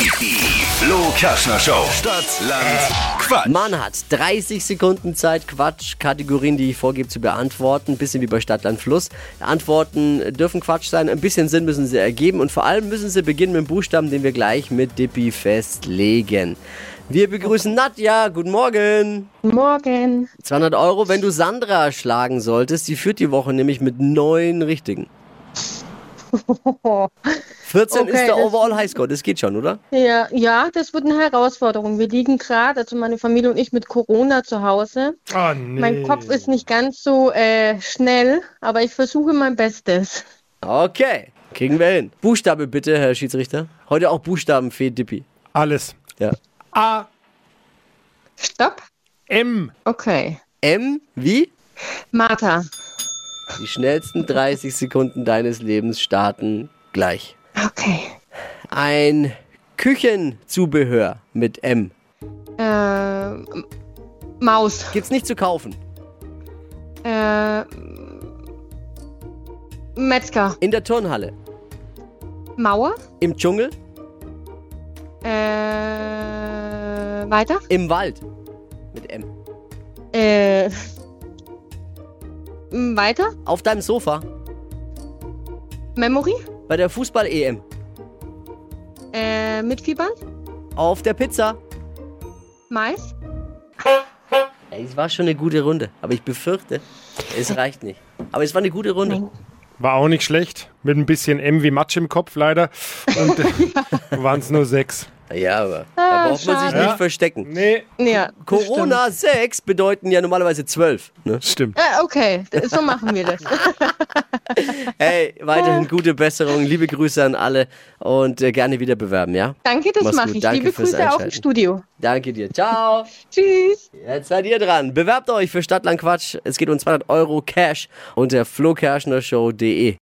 Die Flo Kaschner Show. Stadt, Land, Quatsch. Man hat 30 Sekunden Zeit, Quatsch-Kategorien, die ich vorgebe, zu beantworten. Bisschen wie bei Stadtland Fluss. Antworten dürfen Quatsch sein, ein bisschen Sinn müssen sie ergeben und vor allem müssen sie beginnen mit dem Buchstaben, den wir gleich mit Dippi festlegen. Wir begrüßen Nadja. Guten Morgen. Morgen. 200 Euro, wenn du Sandra schlagen solltest. Die führt die Woche nämlich mit neun Richtigen. 14 Okay, ist der Overall Highscore. Das geht schon, oder? Ja, ja, das wird eine Herausforderung. Wir liegen gerade, also meine Familie und ich, mit Corona zu Hause. Oh, nee. Mein Kopf ist nicht ganz so äh, schnell, aber ich versuche mein Bestes. Okay, kriegen wir hin. Buchstabe bitte, Herr Schiedsrichter. Heute auch Buchstabenfee Dippi. Alles. Ja. A, Stopp. M. Okay. M wie? Martha. Die schnellsten 30 Sekunden deines Lebens starten gleich. Okay. Ein Küchenzubehör mit M. Äh, Maus. Gibt's nicht zu kaufen. Äh, Metzger. In der Turnhalle. Mauer. Im Dschungel. Äh, weiter. Im Wald. Mit M. Äh, weiter. Auf deinem Sofa. Memory. Bei der Fußball-EM. Äh, mit Fieber. Auf der Pizza. Mais. Es war schon eine gute Runde. Aber ich befürchte, es reicht nicht. Aber es war eine gute Runde. War auch nicht schlecht. Mit ein bisschen M wie Matsch im Kopf leider. Und waren es nur sechs. Ja, aber da Ah, braucht man sich nicht Ja. verstecken. Nee, Ja. Corona 6 bedeuten ja normalerweise 12. Ne? stimmt. Äh, okay, so machen wir das. Hey, weiterhin gute Besserung, liebe Grüße an alle und äh, gerne wieder bewerben, ja? Danke, das mache ich. Danke Liebe Grüße auch im. Studio. Danke dir. Ciao. Tschüss. Jetzt seid ihr dran. Bewerbt euch für Stadtland Quatsch. Es geht um 200 Euro Cash unter flokerschnershow.de.